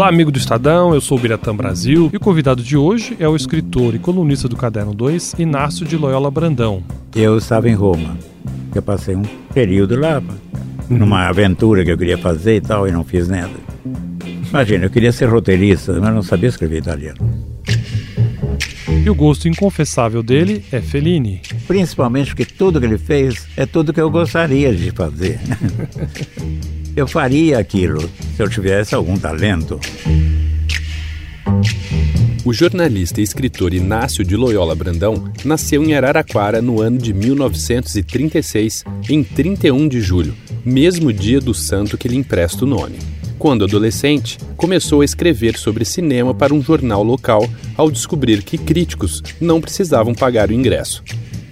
Olá, amigo do Estadão, eu sou o Biratã Brasil e o convidado de hoje é o escritor e colunista do Caderno 2, Inácio de Loyola Brandão. Eu estava em Roma. Eu passei um período lá, numa aventura que eu queria fazer e tal, e não fiz nada. Imagina, eu queria ser roteirista, mas não sabia escrever italiano. E o gosto inconfessável dele é Fellini. Principalmente porque tudo que ele fez é tudo que eu gostaria de fazer. eu faria aquilo se eu tivesse algum talento. O jornalista e escritor Inácio de Loyola Brandão nasceu em Araraquara no ano de 1936, em 31 de julho, mesmo dia do santo que lhe empresta o nome. Quando adolescente, começou a escrever sobre cinema para um jornal local ao descobrir que críticos não precisavam pagar o ingresso.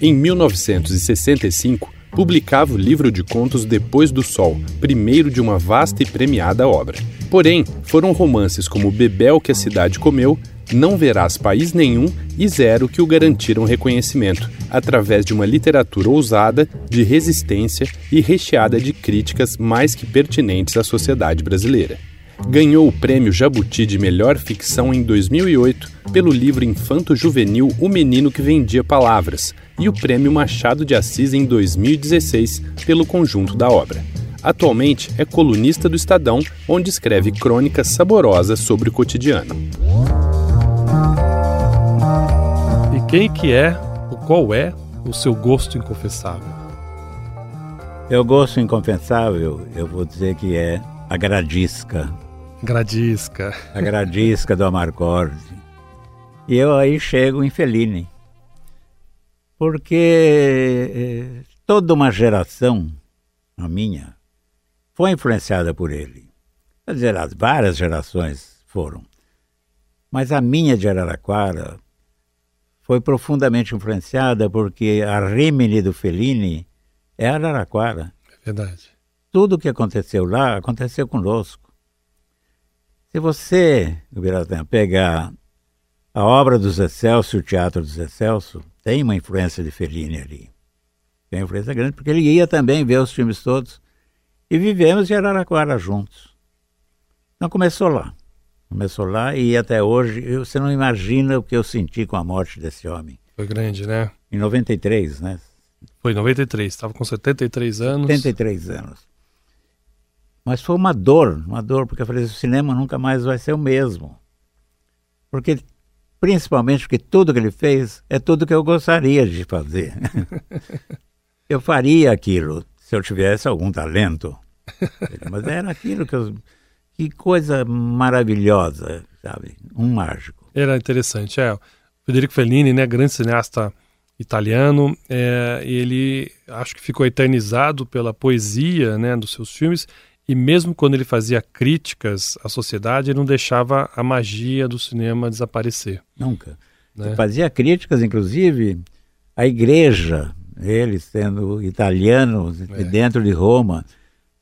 Em 1965, publicava o livro de contos Depois do Sol, primeiro de uma vasta e premiada obra. Porém, foram romances como Bebel que a cidade comeu, Não verás país nenhum e Zero que o garantiram reconhecimento, através de uma literatura ousada, de resistência e recheada de críticas mais que pertinentes à sociedade brasileira ganhou o prêmio Jabuti de Melhor Ficção em 2008 pelo livro infanto-juvenil O Menino que Vendia Palavras e o prêmio Machado de Assis em 2016 pelo conjunto da obra. Atualmente é colunista do Estadão, onde escreve crônicas saborosas sobre o cotidiano. E quem que é, ou qual é, o seu gosto inconfessável? Meu gosto inconfessável, eu vou dizer que é a gradisca. Gradisca. A gradisca do Amarcord. E eu aí chego em Fellini. Porque eh, toda uma geração, a minha, foi influenciada por ele. Quer dizer, as várias gerações foram. Mas a minha de Araraquara foi profundamente influenciada porque a Rimini do Fellini é Araraquara. É verdade. Tudo o que aconteceu lá aconteceu conosco. Se você, Biratã, pegar a obra do Zé Celso o teatro do Zé Celso, tem uma influência de Fellini ali. Tem uma influência grande, porque ele ia também ver os filmes todos. E vivemos em Araraquara juntos. Então começou lá. Começou lá e até hoje, você não imagina o que eu senti com a morte desse homem. Foi grande, né? Em 93, né? Foi em 93, estava com 73 anos. 73 anos. Mas foi uma dor, uma dor, porque eu falei, o cinema nunca mais vai ser o mesmo. Porque, principalmente porque tudo que ele fez é tudo que eu gostaria de fazer. eu faria aquilo se eu tivesse algum talento. Mas era aquilo que eu... Que coisa maravilhosa, sabe? Um mágico. Era interessante, é. Federico Fellini, né, grande cineasta italiano, é, ele acho que ficou eternizado pela poesia, né, dos seus filmes e mesmo quando ele fazia críticas à sociedade, ele não deixava a magia do cinema desaparecer. Nunca. Né? Fazia críticas, inclusive, à igreja, ele sendo italiano, é. dentro de Roma,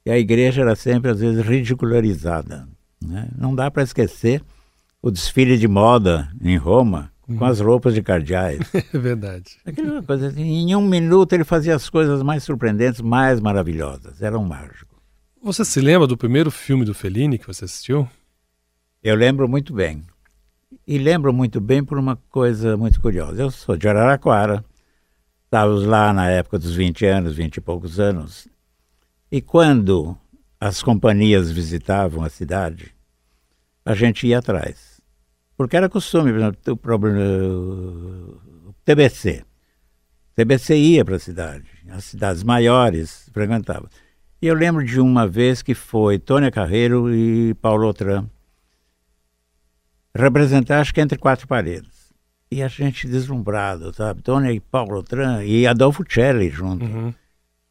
e a igreja era sempre, às vezes, ridicularizada. Né? Não dá para esquecer o desfile de moda em Roma, com as roupas de cardeais. É verdade. Aquela coisa assim, em um minuto ele fazia as coisas mais surpreendentes, mais maravilhosas. Era um mágico. Você se lembra do primeiro filme do Fellini que você assistiu? Eu lembro muito bem. E lembro muito bem por uma coisa muito curiosa. Eu sou de Araraquara, estávamos lá na época dos 20 anos, 20 e poucos anos. E quando as companhias visitavam a cidade, a gente ia atrás. Porque era costume, por exemplo, o, problema, o TBC. O TBC ia para a cidade, as cidades maiores frequentavam. E eu lembro de uma vez que foi Tônia Carreiro e Paulo Otran representar, acho que entre quatro paredes. E a gente deslumbrado, sabe? Tônia e Paulo Otran e Adolfo Celli junto. Uhum.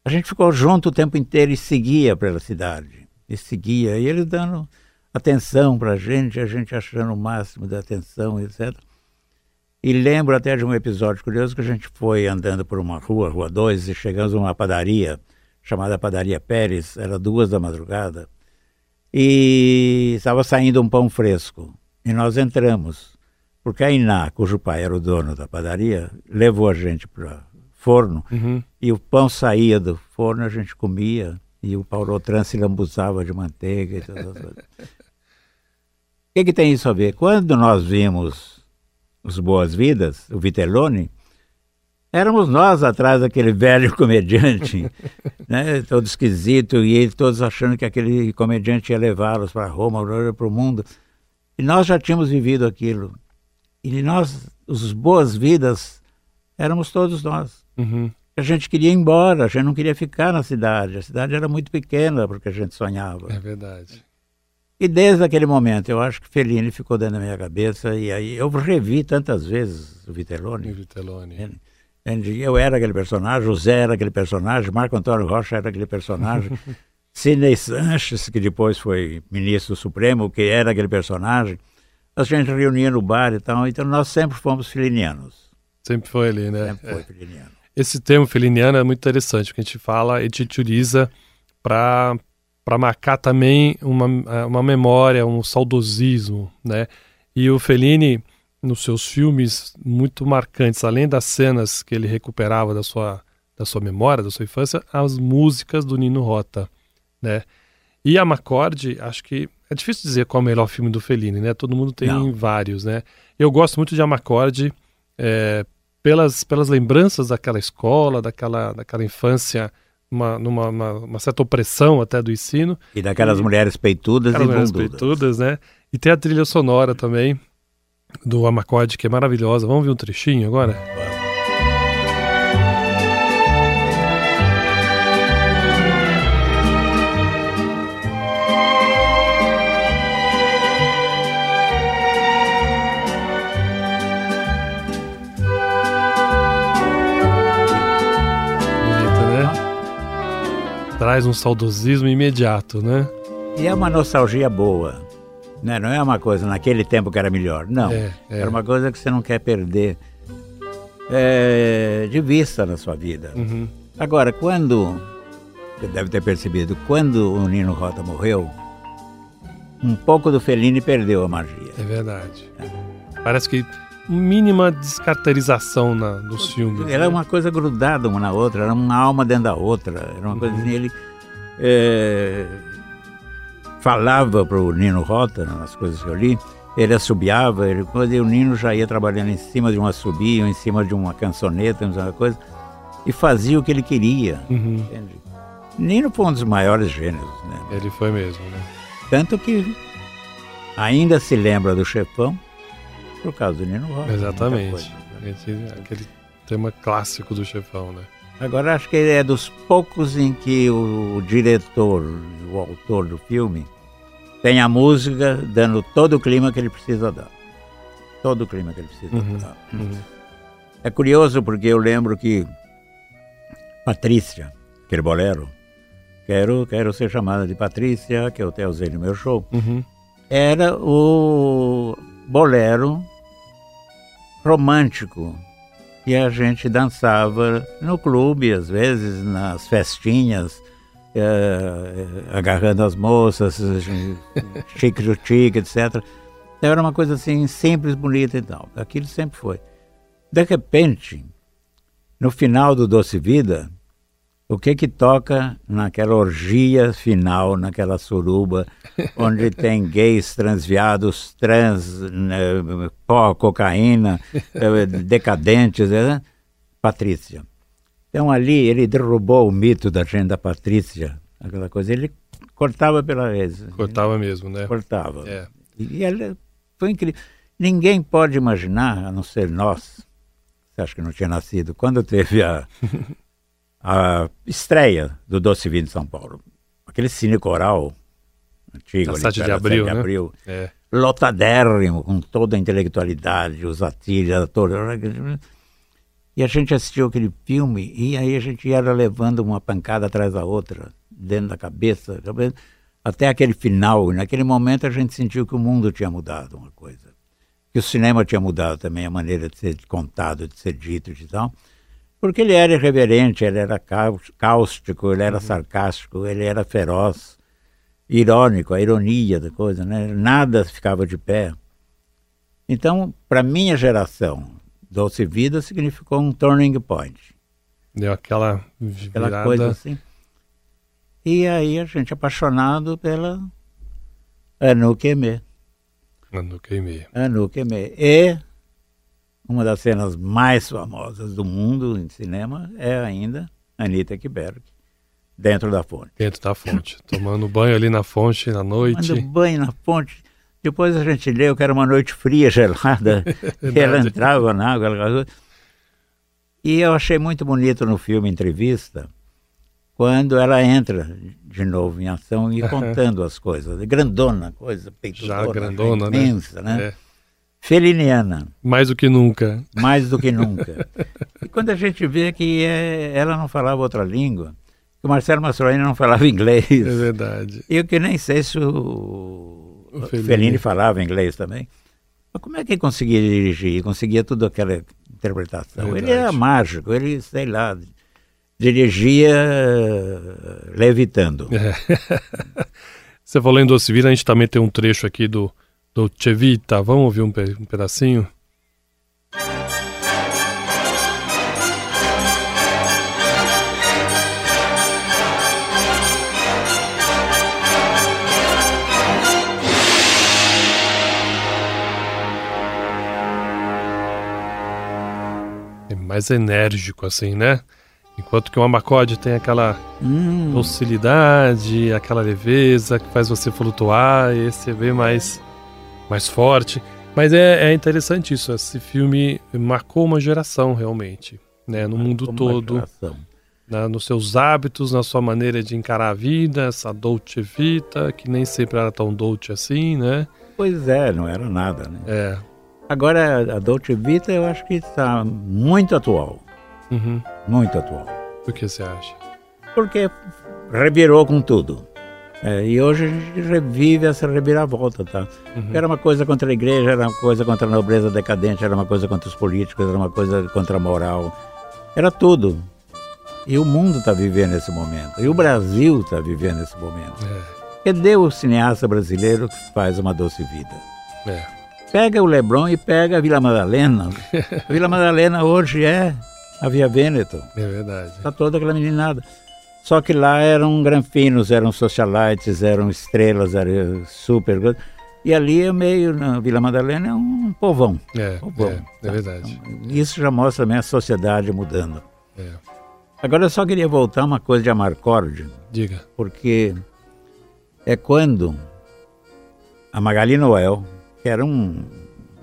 A gente ficou junto o tempo inteiro e seguia pela cidade. E seguia. E eles dando atenção para a gente, a gente achando o máximo da atenção, etc. E lembro até de um episódio curioso que a gente foi andando por uma rua, Rua 2, e chegamos a uma padaria chamada Padaria Pérez, era duas da madrugada, e estava saindo um pão fresco. E nós entramos, porque a Iná, cujo pai era o dono da padaria, levou a gente para forno, uhum. e o pão saía do forno, a gente comia, e o Paulo Tran se lambuzava de manteiga e tudo que, que tem isso a ver? Quando nós vimos os Boas-Vidas, o Vitelloni, éramos nós atrás daquele velho comediante, né, todo esquisito, e eles todos achando que aquele comediante ia levá-los para Roma, para o mundo. E nós já tínhamos vivido aquilo. E nós, os boas-vidas, éramos todos nós. Uhum. A gente queria ir embora, a gente não queria ficar na cidade. A cidade era muito pequena porque a gente sonhava. É verdade. E desde aquele momento, eu acho que Fellini ficou dentro da minha cabeça. E aí eu revi tantas vezes o Vitelloni. O Vitelloni. Eu era aquele personagem, José era aquele personagem, Marco Antônio Rocha era aquele personagem. Sidney Sanches, que depois foi ministro supremo, que era aquele personagem. A gente reunia no bar e tal, então nós sempre fomos filinianos. Sempre foi ali, né? Sempre foi é. filiniano. Esse termo filiniano é muito interessante, porque a gente fala e a gente utiliza para para marcar também uma, uma memória, um saudosismo, né? E o Fellini, nos seus filmes muito marcantes, além das cenas que ele recuperava da sua, da sua memória, da sua infância, as músicas do Nino Rota, né? E a Macorde, acho que é difícil dizer qual é o melhor filme do Fellini, né? Todo mundo tem Não. vários, né? Eu gosto muito de Amacorde é, pelas, pelas lembranças daquela escola, daquela, daquela infância uma, numa uma, uma, certa opressão até do ensino. E daquelas e, mulheres peitudas e mulheres peitudas, né? E tem a trilha sonora também do Amacorde, que é maravilhosa. Vamos ver um trechinho agora? Vamos. traz um saudosismo imediato, né? E é uma nostalgia boa. Né? Não é uma coisa naquele tempo que era melhor. Não. É, é. Era uma coisa que você não quer perder é, de vista na sua vida. Uhum. Agora, quando. Você deve ter percebido, quando o Nino Rota morreu, um pouco do Fellini perdeu a magia. É verdade. Parece que mínima descaracterização na, dos filmes. Era né? uma coisa grudada uma na outra, era uma alma dentro da outra. Era uma uhum. coisa assim, ele é, falava para o Nino Rota, nas coisas que eu li, ele assobiava, ele, quando o Nino já ia trabalhando em cima de um assobio, em cima de uma cançoneta, uma coisa, e fazia o que ele queria. Uhum. Nino foi um dos maiores gênios. Né? Ele foi mesmo, né? Tanto que ainda se lembra do chefão, por causa do Nino Rota. Exatamente. Né? Aquele tema clássico do chefão, né? Agora acho que é dos poucos em que o, o diretor, o autor do filme, tem a música dando todo o clima que ele precisa dar. Todo o clima que ele precisa uhum, dar. Uhum. É curioso porque eu lembro que Patrícia, aquele bolero, quero, quero ser chamada de Patrícia, que eu até usei no meu show, uhum. era o bolero romântico e a gente dançava no clube, às vezes nas festinhas, eh, agarrando as moças, chique do chique, etc. Então era uma coisa assim simples, bonita e tal. Aquilo sempre foi. De repente, no final do Doce Vida, o que que toca naquela orgia final, naquela suruba, onde tem gays, transviados, trans, né, pó, cocaína, eh, decadentes, né? Patrícia. Então ali ele derrubou o mito da agenda Patrícia, aquela coisa. Ele cortava pela vez. Cortava mesmo, né? Cortava. É. E, e foi incrível. Ninguém pode imaginar, a não ser nós, você acha que não tinha nascido, quando teve a a estreia do Doce Vinho de São Paulo. Aquele cine coral antigo, ali, 7 de abril, 7 de abril é. lotadérrimo, com toda a intelectualidade, os atores, atores. E a gente assistiu aquele filme e aí a gente ia levando uma pancada atrás da outra, dentro da cabeça, até aquele final. E naquele momento a gente sentiu que o mundo tinha mudado uma coisa. Que o cinema tinha mudado também a maneira de ser contado, de ser dito e tal. Porque ele era irreverente, ele era cáustico, ele era uhum. sarcástico, ele era feroz, irônico, a ironia da coisa, né? Nada ficava de pé. Então, para minha geração, Doce Vida significou um turning point. Deu aquela virada... Aquela coisa assim. E aí a gente apaixonado pela. Anuka e Me. Anuka e Me. E uma das cenas mais famosas do mundo em cinema é ainda Anita Ekberg, dentro da fonte. Dentro da fonte, tomando banho ali na fonte na noite. Tomando banho na fonte. Depois a gente leu que era uma noite fria, gelada, e ela entrava na água. Ela... E eu achei muito bonito no filme Entrevista, quando ela entra de novo em ação e contando as coisas. Grandona, coisa, peitona, Já grandona, né? imensa, né? né? É. Feliniana. Mais do que nunca. Mais do que nunca. e quando a gente vê que é, ela não falava outra língua, que o Marcelo Mastroianni não falava inglês. É verdade. E eu que nem sei se o, o Fellini. Fellini falava inglês também. Mas como é que ele conseguia dirigir? Conseguia tudo aquela interpretação. Verdade. Ele era mágico, ele, sei lá, dirigia levitando. É. Você falou em Doce Vila, a gente também tem um trecho aqui do Dolce Vita. Vamos ouvir um, um pedacinho? É mais enérgico assim, né? Enquanto que o Amacode tem aquela hum. docilidade, aquela leveza que faz você flutuar, esse é bem mais mais forte. Mas é, é interessante isso. Esse filme marcou uma geração realmente, né? No mundo todo. Né, nos seus hábitos, na sua maneira de encarar a vida, essa dolce vita, que nem sempre era tão dolce assim, né? Pois é, não era nada, né? É. Agora, a dolce vita eu acho que está muito atual. Uhum. Muito atual. Por que você acha? Porque revirou com tudo. É, e hoje a gente revive essa reviravolta, tá? Uhum. Era uma coisa contra a igreja, era uma coisa contra a nobreza decadente, era uma coisa contra os políticos, era uma coisa contra a moral. Era tudo. E o mundo está vivendo esse momento. E o Brasil está vivendo esse momento. É. Cadê o cineasta brasileiro que faz uma doce vida? É. Pega o Leblon e pega a Vila Madalena. a Vila Madalena hoje é a Via Veneto. É verdade. Está toda aquela meninada. Só que lá eram granfinos, eram socialites, eram estrelas, eram super. E ali é meio, na Vila Madalena, é um povão. É, povão, é, é verdade. Então, isso já mostra também a sociedade mudando. É. Agora eu só queria voltar uma coisa de Amarcord. Diga. Porque é quando a Magali Noel, que era um.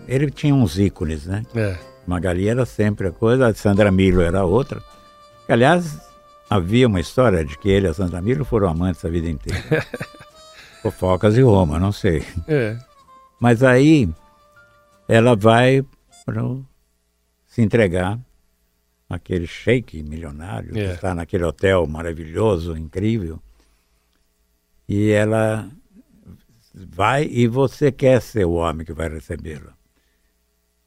Ele tinha uns ícones, né? É. Magali era sempre a coisa, a Sandra Milo era outra. Aliás, havia uma história de que ele e a Sandra Milo foram amantes a vida inteira. Fofocas e Roma, não sei. É. Mas aí ela vai pro, se entregar àquele sheik milionário é. que está naquele hotel maravilhoso, incrível. E ela vai e você quer ser o homem que vai recebê-la.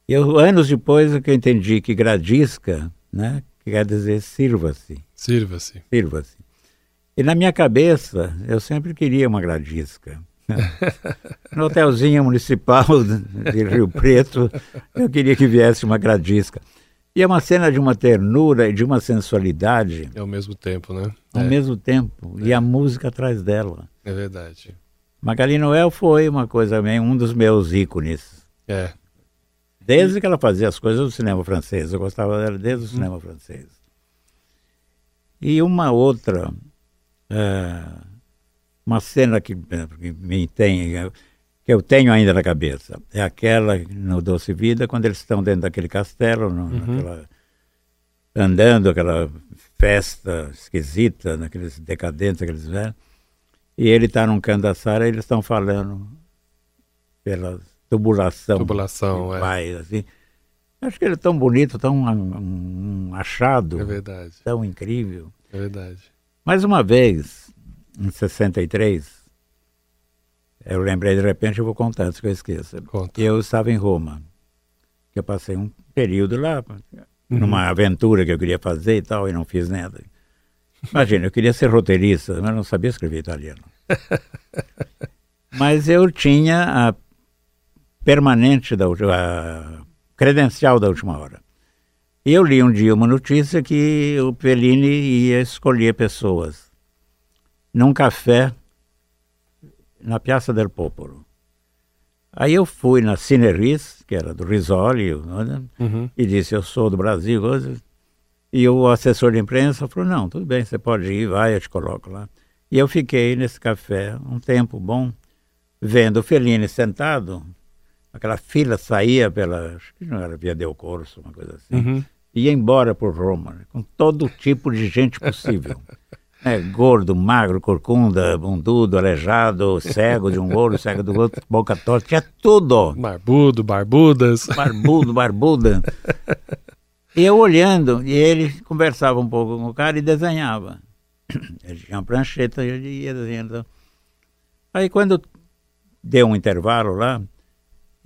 E eu, anos depois que eu entendi que gradisca, né, que quer dizer sirva-se. Sirva-se. Sirva-se. E na minha cabeça, eu sempre queria uma gradisca. Né? no hotelzinho municipal de Rio Preto, eu queria que viesse uma gradisca. E é uma cena de uma ternura e de uma sensualidade. Ao mesmo tempo, né? Ao é. mesmo tempo. É. E a música atrás dela. É verdade. Magali Noel foi uma coisa bem, um dos meus ícones. É. Desde que ela fazia as coisas do cinema francês. Eu gostava dela desde o cinema francês. E uma outra, é, uma cena que, que me tem, que eu tenho ainda na cabeça, é aquela no Doce Vida, quando eles estão dentro daquele castelo, no, uhum. naquela, andando, aquela festa esquisita, naqueles decadentes, aqueles velhos, e ele está num canto da sala e eles estão falando pelas tubulação. Tubulação, é. Vai, assim. Acho que ele é tão bonito, tão um, um achado. É verdade. Tão incrível. É verdade. Mais uma vez, em 63, eu lembrei de repente, eu vou contar antes que eu esqueça. Conta. Eu estava em Roma. Eu passei um período lá, uhum. numa aventura que eu queria fazer e tal, e não fiz nada. Imagina, eu queria ser roteirista, mas não sabia escrever italiano. mas eu tinha a permanente da a credencial da última hora. E eu li um dia uma notícia que o Fellini ia escolher pessoas num café na Piazza del Popolo. Aí eu fui na Cineris, que era do Risoli, né? Uhum. e disse, eu sou do Brasil. E o assessor de imprensa falou, não, tudo bem, você pode ir, vai, eu te coloco lá. E eu fiquei nesse café um tempo bom, vendo o Fellini sentado, aquela fila saía pela, acho que não era Via Del Corso, uma coisa assim, Uhum. ia embora por Roma, né, com todo tipo de gente possível. É, gordo, magro, corcunda, bundudo, aleijado, cego de um olho, cego do outro, boca torta, tinha tudo Barbudo, barbudas. barbudo, barbuda. E eu olhando, e ele conversava um pouco com o cara e desenhava. Ele tinha uma prancheta e ele ia desenhando. Aí quando deu um intervalo lá,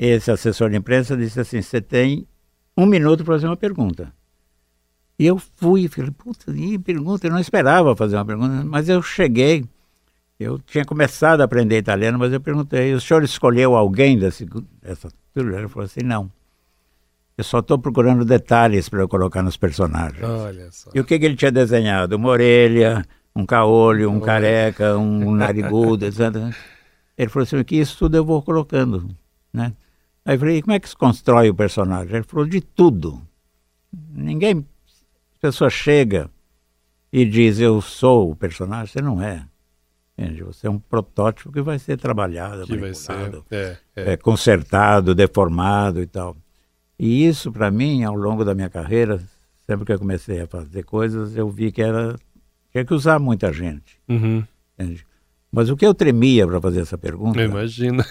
esse assessor de imprensa disse assim, você tem um minuto para fazer uma pergunta. E eu fui, falei, puta, e pergunta, eu não esperava fazer uma pergunta, mas eu cheguei, eu tinha começado a aprender italiano, mas eu perguntei, o senhor escolheu alguém desse, dessa turma? Ele falou assim, não. Eu só estou procurando detalhes para eu colocar nos personagens. Olha só. E o que, que ele tinha desenhado? Uma orelha, um caolho, um careca, um narigudo, etc. Ele falou assim, que isso tudo eu vou colocando, né? Aí eu falei, e como é que se constrói o personagem? Ele falou, de tudo. Ninguém, a pessoa chega e diz, eu sou o personagem, você não é. Entende? Você é um protótipo que vai ser trabalhado, Que vai ser. É, é. é, consertado, deformado e tal. E isso, para mim, ao longo da minha carreira, sempre que eu comecei a fazer coisas, eu vi que era tinha que usar muita gente. Uhum. entende? Mas o que eu tremia para fazer essa pergunta, Eu imagino.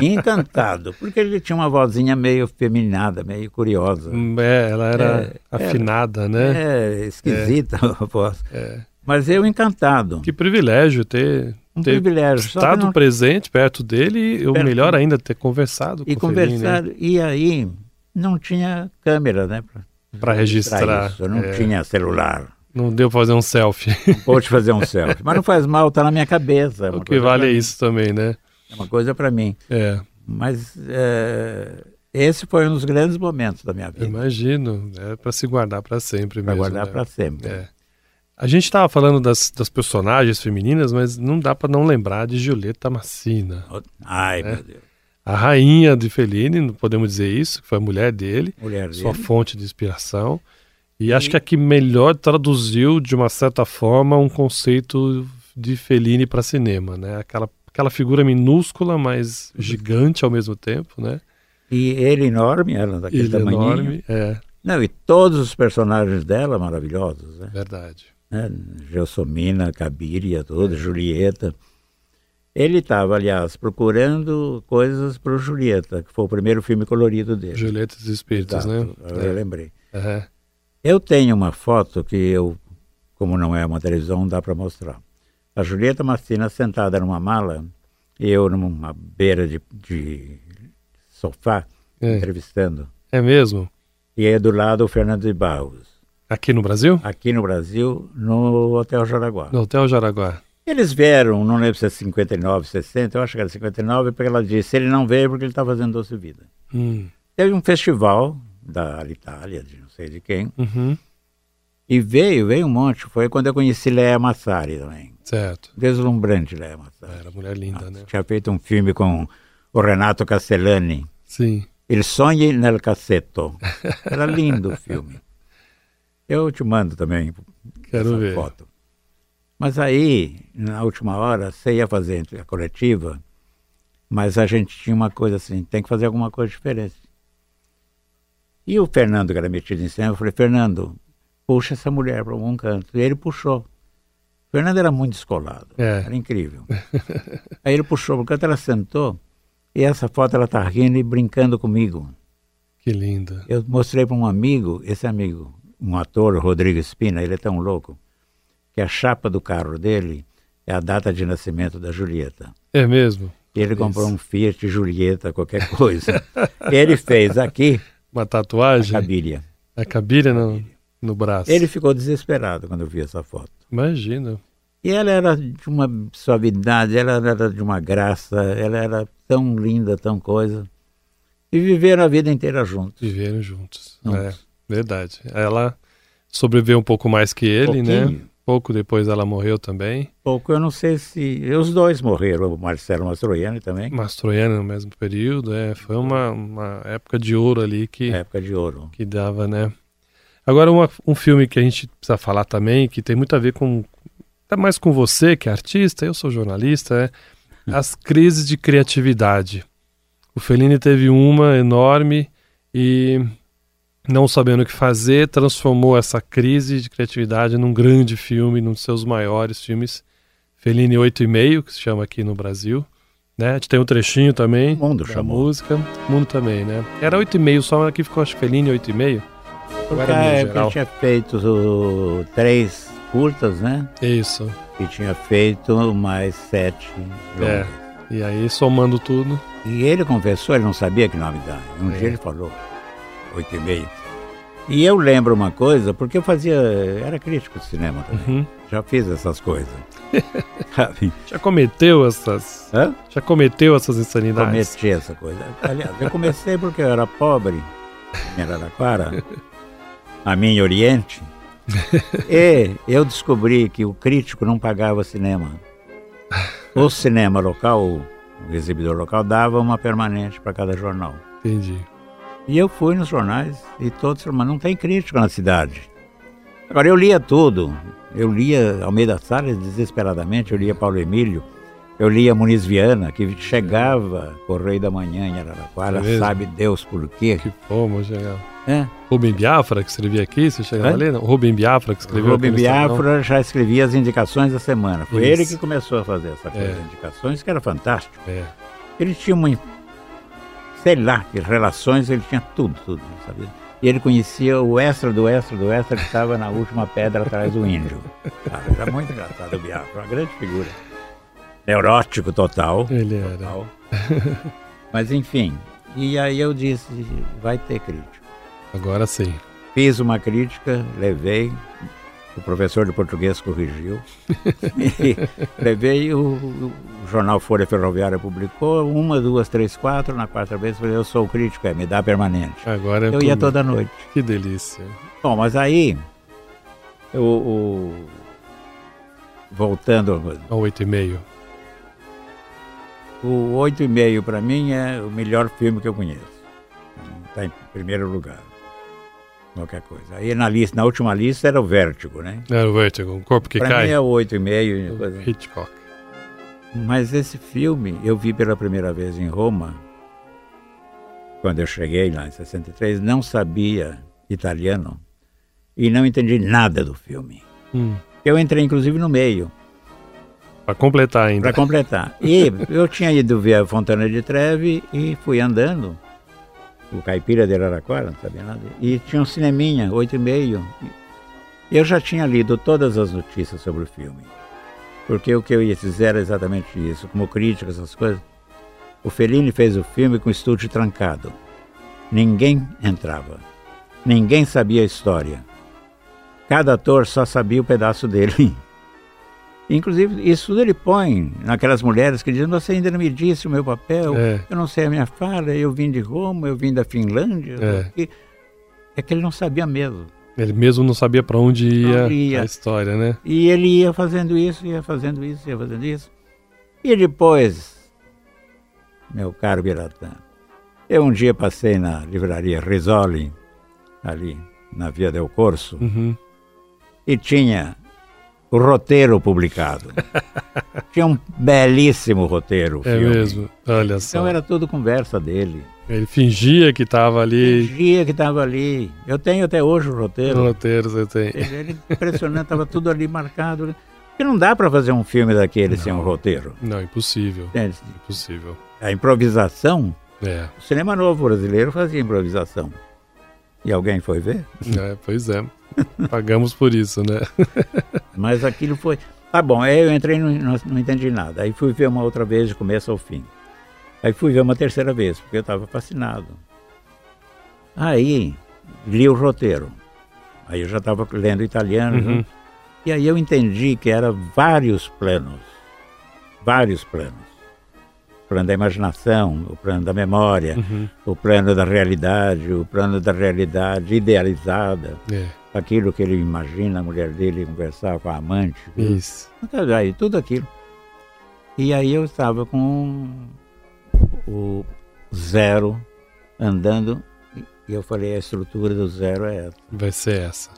encantado, porque ele tinha uma vozinha meio feminada, meio curiosa. É, ela era É, afinada, né? É, esquisita a voz. É. Mas eu encantado. Que privilégio ter, Um ter privilégio. Estado não- presente perto dele e o melhor ainda, ter conversado E com o Fellini, né? e aí não tinha câmera, né? Para registrar. isso. Não é. tinha celular. Não deu pra fazer um selfie. Pode fazer um selfie. Mas não faz mal, tá na minha cabeça. é o que vale pra é isso também, né? É uma coisa para mim. É, Mas é, esse foi um dos grandes momentos da minha eu vida. imagino. É para se guardar para sempre Para mesmo. guardar né? para sempre. É. A gente estava falando das, das personagens femininas, mas não dá para não lembrar de Giulietta Massina. Ai, É. meu Deus. A rainha de Fellini, não podemos dizer isso, que foi a mulher dele, Mulher sua dele. fonte de inspiração. E, acho que a que melhor traduziu, de uma certa forma, um conceito de Fellini para cinema, né? Aquela, aquela figura minúscula, mas gigante ao mesmo tempo, né? E ele enorme, ela daquele Ele tamanho. enorme, é Não, e todos os personagens dela maravilhosos, né? verdade. né? Gelsomina, Cabiria, toda, Julieta. Ele estava, aliás, procurando coisas para o Julieta, que foi o primeiro filme colorido dele. Julieta dos Espíritos, né? Exato, agora eu lembrei. É. Eu tenho uma foto que eu, como não é uma televisão, não dá para mostrar. A Julieta Massina sentada numa mala, e eu numa beira de, de sofá, É. entrevistando. é mesmo? E aí do lado o Fernando de Barros. Aqui no Brasil? Aqui no Brasil, no Hotel Jaraguá. No Hotel Jaraguá. Eles vieram, não lembro se é 59, 60, eu acho que era 59, porque ela disse, ele não veio porque ele está fazendo Doce Vida. Hum. Teve um festival da Itália, de sei de quem, Uhum. e veio, veio um monte. Foi quando eu conheci Léa Massari também. Certo. Deslumbrante Léa Massari. Era mulher linda, né? Tinha feito um filme com o Renato Castellani, Sim. Il Sogni nel Cassetto. Era lindo o filme. Eu te mando também Quero ver. foto. Mas aí, na última hora, você ia fazer a coletiva, mas a gente tinha uma coisa assim, tem que fazer alguma coisa diferente. E o Fernando, que era metido em cena, eu falei, Fernando, puxa essa mulher para algum canto. E ele puxou. O Fernando era muito descolado, É. era incrível. aí ele puxou para o canto, ela sentou, e essa foto ela está rindo e brincando comigo. Que linda. Eu mostrei para um amigo, esse amigo, um ator, Rodrigo Espina, ele é tão louco, que a chapa do carro dele é a data de nascimento da Julieta. É mesmo? Ele Isso. comprou um Fiat Julieta, qualquer coisa. ele fez aqui Uma a tatuagem? cabilha. A cabilha no, no braço. Ele ficou desesperado quando viu essa foto. Imagina. E ela era de uma suavidade, ela era de uma graça, ela era tão linda, tão coisa. E viveram a vida inteira juntos. Viveram juntos. Juntos. É, verdade. Ela sobreviveu um pouco mais que ele, né? Pouco depois ela morreu também. Pouco, eu não sei se. Os dois morreram, o Marcelo Mastroianni também. Mastroianni no mesmo período, é. Foi uma, uma época de ouro ali que. Época de ouro. Que dava, né? Agora, uma, um filme que a gente precisa falar também, que tem muito a ver com. Até mais com você, que é artista, eu sou jornalista, é. As crises de criatividade. O Fellini teve uma enorme e não sabendo o que fazer, transformou essa crise de criatividade num grande filme, num dos seus maiores filmes, Fellini 8,5, que se chama aqui no Brasil. Né? A gente tem um trechinho também o mundo da chamou. música. O mundo também, né? Era 8,5, só aqui ficou, acho, Fellini 8,5. Porque é, ele tinha feito uh, três curtas, né? Isso. E tinha feito mais sete longas. É. E aí, somando tudo... E ele confessou, ele não sabia que nome dá. Um é. dia ele falou, oito e meio. E eu lembro uma coisa, porque eu fazia, era crítico de cinema também. Uhum. Já fiz essas coisas. Já cometeu essas? Hã? Já cometeu essas insanidades? Cometi essa coisa. Aliás, eu comecei porque eu era pobre em Araraquara, a minha Oriente. e eu descobri que o crítico não pagava cinema. O cinema local, o exibidor local dava uma permanente para cada jornal. Entendi. E eu fui nos jornais e todos falaram, não tem crítico na cidade. Agora, eu lia tudo. Eu lia Almeida Salles desesperadamente, eu lia Paulo Emílio, eu lia Muniz Viana, que chegava Correio da Manhã em Araraquara, é sabe Deus por quê. Que fomos chegava. É. Rubem Biafra, que escrevia aqui, você chegava é? ali? Não? Rubem Biafra, que escreveu Rubem Biafra já escrevia as indicações da semana. Foi Isso. ele que começou a fazer essa coisa, é. indicações, que era fantástico. É. Ele tinha uma, sei lá, que relações, ele tinha tudo, tudo, sabia? E ele conhecia o extra do extra do extra que estava na última pedra atrás do índio. era muito engraçado o Biafra, uma grande figura. Neurótico total. Ele total. era. Mas enfim, e aí eu disse, vai ter crítica. Agora sim. Fiz uma crítica, levei, o professor de português corrigiu. e levei, o, o, jornal Folha Ferroviária publicou, uma, duas, três, quatro, na quarta vez falei, eu sou o crítico, é, me dá permanente. Agora é Eu ia toda noite. Que delícia. Bom, mas aí, o, o voltando... Ao oito e meio. O oito e meio para mim é o melhor filme que eu conheço. Está em primeiro lugar qualquer coisa. Aí na lista, na última lista era o Vértigo, né? Era o Vértigo, um corpo que pra cai. Mim é oito e meio. Hitchcock. Mas esse filme eu vi pela primeira vez em Roma, quando eu cheguei lá em 63, não sabia italiano e não entendi nada do filme. Hum. Eu entrei inclusive no meio. Para completar ainda. Para completar. E eu tinha ido ver a Fontana de Treve e fui andando o Caipira de Araraquara, não sabia nada. E tinha um cineminha, oito e meio. Eu já tinha lido todas as notícias sobre o filme. Porque o que eu ia dizer era exatamente isso, como crítica, essas coisas. O Fellini fez o filme com o estúdio trancado. Ninguém entrava. Ninguém sabia a história. Cada ator só sabia o pedaço dele. Inclusive, isso tudo ele põe naquelas mulheres que dizem: Você ainda não me disse o meu papel, é. eu não sei a minha fala, eu vim de Roma, eu vim da Finlândia. É, é que ele não sabia mesmo. Ele mesmo não sabia para onde ia, ia, a história, né? E ele ia fazendo isso, ia fazendo isso, ia fazendo isso. E depois, meu caro Biratã, eu um dia passei na livraria Risoli, ali na Via del Corso, uhum. e tinha o roteiro publicado. Tinha um belíssimo roteiro. É filme. mesmo, olha só. Então era tudo conversa dele. Ele fingia que estava ali. Fingia que estava ali. Eu tenho até hoje o roteiro. O roteiro você tem. Ele, ele impressionante, estava tudo ali marcado. Porque não dá para fazer um filme daquele não, sem um roteiro. Não, impossível. Entende? Impossível. A improvisação. É. O cinema novo brasileiro fazia improvisação. E alguém foi ver? É, pois é. Pagamos por isso, né? Mas aquilo foi. Tá bom, aí eu entrei e não, não, entendi nada. Aí fui ver uma outra vez de começo ao fim. Aí fui ver uma terceira vez, porque eu estava fascinado. Aí li o roteiro. Aí eu já estava lendo italiano. Uhum. Né? E aí eu entendi que era vários planos. Vários planos. Plano da imaginação, o plano da memória, uhum. o plano da realidade, o plano da realidade idealizada. É. Aquilo que ele imagina a mulher dele conversar com a amante. Isso. Aí, tudo aquilo. E aí eu estava com o zero andando e eu falei, a estrutura do zero é essa. Vai ser essa.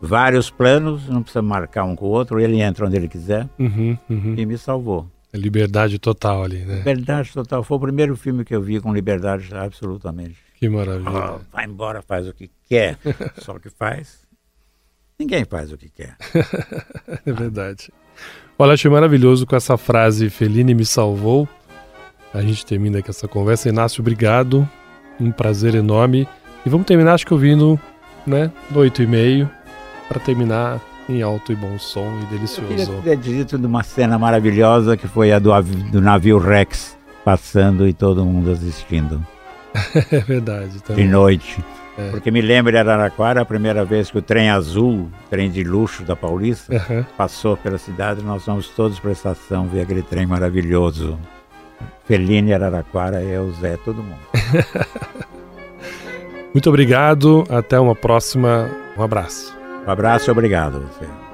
Vários planos, não precisa marcar um com o outro, ele entra onde ele quiser uhum, uhum. e me salvou. É liberdade total ali, né? Liberdade total. Foi o primeiro filme que eu vi com liberdade absolutamente. Que maravilha. Oh, vai embora, faz o que quer. Só que faz. Ninguém faz o que quer. é verdade. Olha, achei maravilhoso com essa frase Feline me salvou. A gente termina aqui essa conversa. Inácio, obrigado. Um prazer enorme. E vamos terminar, acho que ouvindo, né, do 8 e meio, para terminar em alto e bom som e delicioso. Eu queria ter dito de uma cena maravilhosa que foi a do, do navio Rex passando e todo mundo assistindo. é verdade. Também. De noite. É. Porque me lembro de Araraquara, a primeira vez que o trem azul, trem de luxo da Paulista, uhum. passou pela cidade, nós fomos todos para a estação ver aquele trem maravilhoso. Feline, Araraquara, eu, Zé, todo mundo. Muito obrigado, até uma próxima. Um abraço. Um abraço e obrigado.